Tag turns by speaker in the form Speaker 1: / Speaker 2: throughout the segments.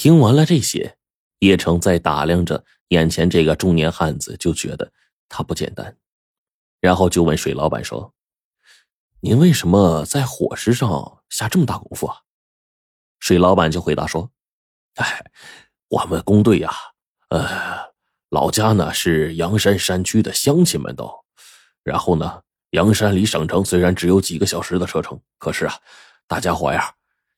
Speaker 1: 听完了这些，叶城在打量着眼前这个中年汉子，就觉得他不简单，然后就问水老板说：“您为什么在伙食上下这么大功夫啊？”水老板就回答说：“ 哎，我们工队呀，呃，老家呢是阳山山区的乡亲们都，然后呢，阳山离省城虽然只有几个小时的车程，可是啊，大家伙呀，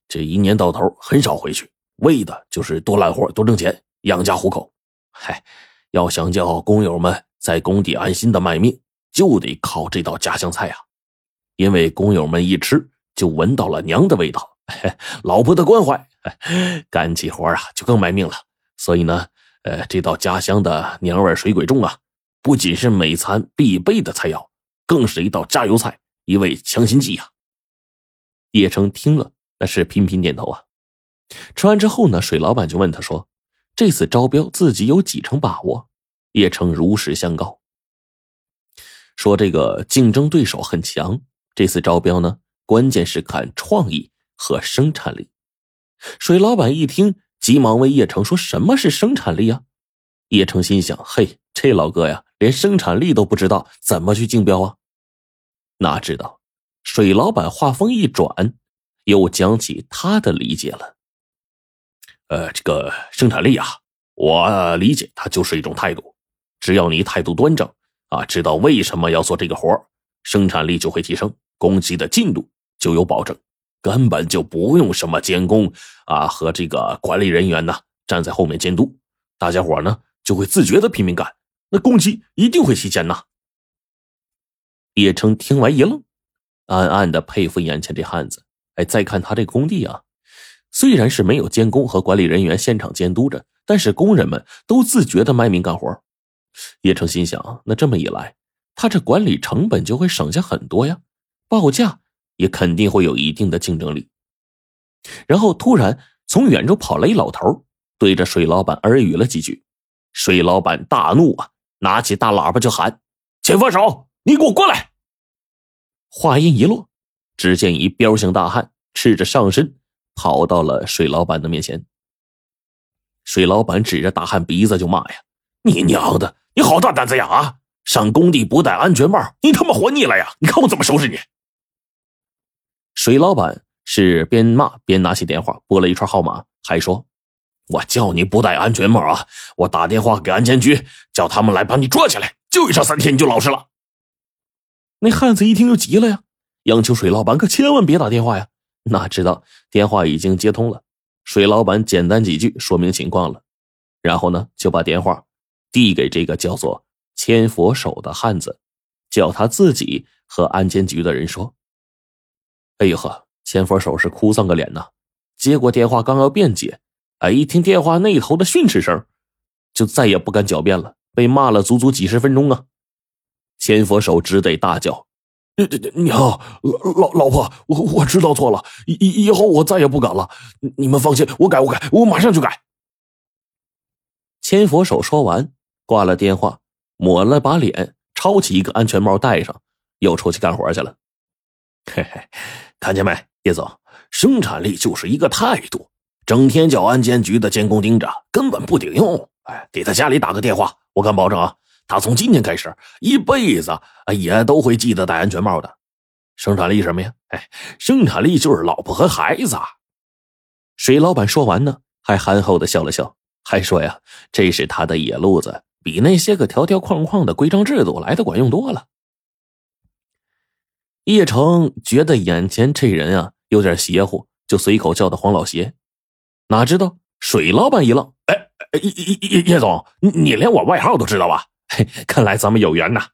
Speaker 1: 这一年到头很少回去，为的就是多揽活多挣钱养家糊口。嗨，要想叫工友们在工地安心的卖命，就得靠这道家乡菜呀，因为工友们一吃就闻到了娘的味道。”老婆的关怀，干起活啊就更卖命了。所以呢，呃，这道家乡的娘味水鬼粽啊，不仅是每餐必备的菜肴，更是一道加油菜，一味强心剂呀。叶成听了，那是频频点头啊。吃完之后呢，水老板就问他说：“这次招标自己有几成把握？”叶成如实相告，说：“这个竞争对手很强，这次招标呢，关键是看创意。”和生产力，水老板一听，急忙问叶成：“说什么是生产力啊？”叶成心想：“嘿，这老哥呀，连生产力都不知道，怎么去竞标啊？”哪知道，水老板话锋一转，又讲起他的理解了。呃，这个生产力啊，我理解它就是一种态度，只要你态度端正啊，知道为什么要做这个活生产力就会提升，工期的进度就有保证。根本就不用什么监工啊和这个管理人员呢站在后面监督，大家伙呢就会自觉的拼命干，那工期一定会提前呐。叶成听完一愣，暗暗的佩服眼前这汉子。哎，再看他这工地啊，虽然是没有监工和管理人员现场监督着，但是工人们都自觉的卖命干活。叶成心想，那这么一来，他这管理成本就会省下很多呀，报价。也肯定会有一定的竞争力。然后突然从远处跑来一老头，对着水老板耳语了几句。水老板大怒啊，拿起大喇叭就喊：“千佛手，你给我过来！”话音一落，只见一彪形大汉赤着上身跑到了水老板的面前。水老板指着大汉鼻子就骂呀：“你娘的，你好大胆子呀！啊，上工地不戴安全帽，你他妈活腻了呀？你看我怎么收拾你！”水老板是边骂边拿起电话拨了一串号码，还说：“我叫你不戴安全帽啊！我打电话给安监局，叫他们来把你抓起来，就一上三天你就老实了。”那汉子一听就急了呀，央求水老板可千万别打电话呀！哪知道电话已经接通了，水老板简单几句说明情况了，然后呢就把电话递给这个叫做千佛手的汉子，叫他自己和安监局的人说。哎呦呵，千佛手是哭丧个脸呐！接过电话，刚要辩解，哎，一听电话那头的训斥声，就再也不敢狡辩了，被骂了足足几十分钟啊！千佛手只得大叫：“娘，老老老婆，我我知道错了，以以以后我再也不敢了。你们放心，我改，我改，我马上就改。”千佛手说完，挂了电话，抹了把脸，抄起一个安全帽戴上，又出去干活去了。嘿嘿。看见没，叶总，生产力就是一个态度。整天叫安监局的监工盯着，根本不顶用。哎，给他家里打个电话，我敢保证啊，他从今天开始一辈子也都会记得戴安全帽的。生产力什么呀？哎，生产力就是老婆和孩子。水老板说完呢，还憨厚的笑了笑，还说呀，这是他的野路子，比那些个条条框框的规章制度来的管用多了。叶成觉得眼前这人啊有点邪乎，就随口叫他黄老邪。哪知道水老板一愣：“哎，叶叶叶叶总，你连我外号都知道吧？看来咱们有缘呐。”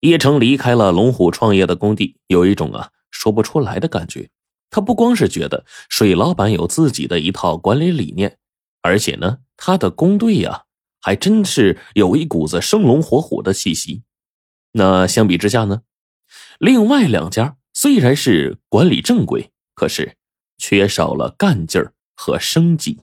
Speaker 1: 叶城离开了龙虎创业的工地，有一种啊说不出来的感觉。他不光是觉得水老板有自己的一套管理理念，而且呢，他的工队呀还真是有一股子生龙活虎的气息。那相比之下呢？另外两家虽然是管理正规，可是缺少了干劲儿和生机。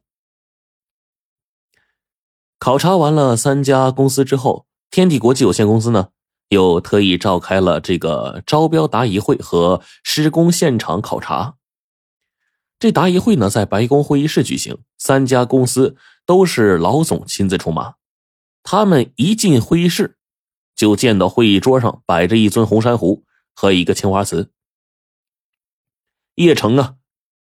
Speaker 1: 考察完了三家公司之后，天地国际有限公司呢又特意召开了这个招标答疑会和施工现场考察。这答疑会呢，在白宫会议室举行，三家公司都是老总亲自出马。他们一进会议室，就见到会议桌上摆着一尊红珊瑚和一个青花瓷。叶城啊，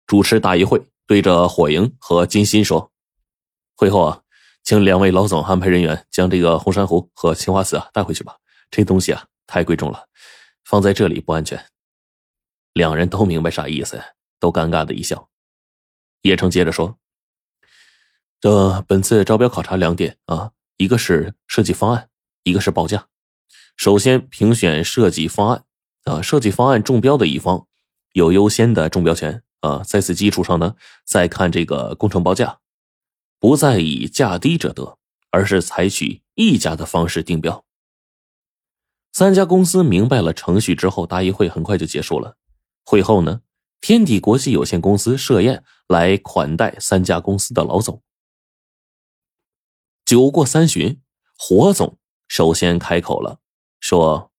Speaker 1: 主持答疑会，对着火莹和金鑫说：“会后啊，请两位老总安排人员将这个红珊瑚和青花瓷啊带回去吧。这东西啊太贵重了，放在这里不安全。”两人都明白啥意思，都尴尬的一笑。叶城接着说：“这本次招标考察两点啊，一个是设计方案，一个是报价。首先评选设计方案啊，设计方案中标的一方。”有优先的中标权啊，在此基础上呢，再看这个工程报价，不再以价低者得，而是采取议价的方式定标。三家公司明白了程序之后，答疑会很快就结束了。会后呢，天地国际有限公司设宴来款待三家公司的老总。酒过三巡，火总首先开口了，说：“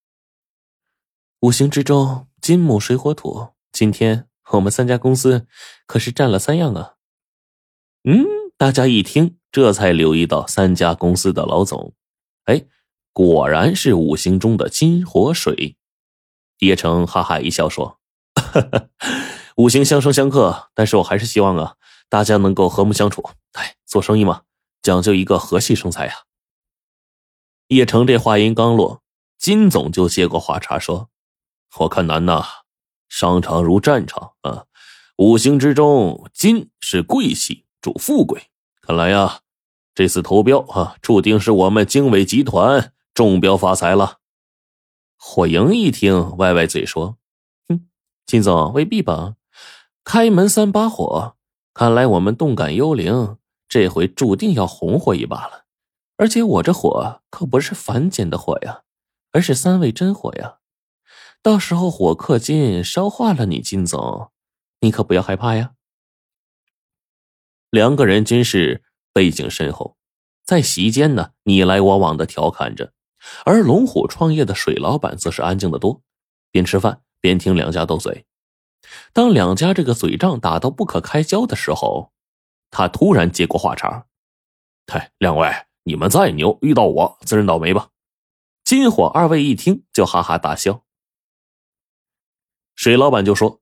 Speaker 1: 五行之中，金木水火土。”今天我们三家公司可是占了三样啊！嗯，大家一听，这才留意到三家公司的老总，哎，果然是五行中的金火水。叶城哈哈一笑说：“ 五行相生相克，但是我还是希望啊，大家能够和睦相处。哎，做生意嘛，讲究一个和气生财呀。”叶城这话音刚落，金总就接过话茬说：“我看难呐。”商场如战场啊，五行之中金是贵气，主富贵。看来呀，这次投标啊，注定是我们经纬集团中标发财了。火营一听，歪歪嘴说：“哼，金总未必吧？开门三把火，看来我们动感幽灵这回注定要红火一把了。而且我这火可不是凡间的火呀，而是三味真火呀。”到时候火克金，烧化了你金总，你可不要害怕呀。两个人均是背景深厚，在席间呢你来我往的调侃着，而龙虎创业的水老板则是安静的多，边吃饭边听两家斗嘴。当两家这个嘴仗打到不可开交的时候，他突然接过话茬：“嗨，两位，你们再牛，遇到我自认倒霉吧。”金火二位一听就哈哈大笑。水老板就说：“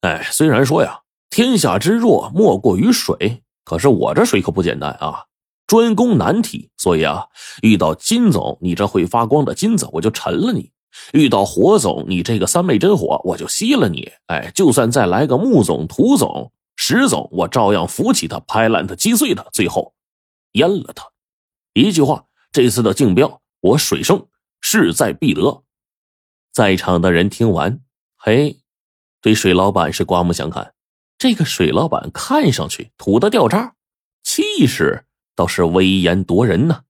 Speaker 1: 哎，虽然说呀，天下之弱莫过于水，可是我这水可不简单啊，专攻难题。所以啊，遇到金总你这会发光的金子，我就沉了你；遇到火总你这个三昧真火，我就吸了你。哎，就算再来个木总、土总、石总，我照样扶起他，拍烂他，击碎他，最后淹了他。一句话，这次的竞标，我水生势在必得。”在场的人听完，嘿，对水老板是刮目相看。这个水老板看上去土的掉渣，气势倒是威严夺人呢。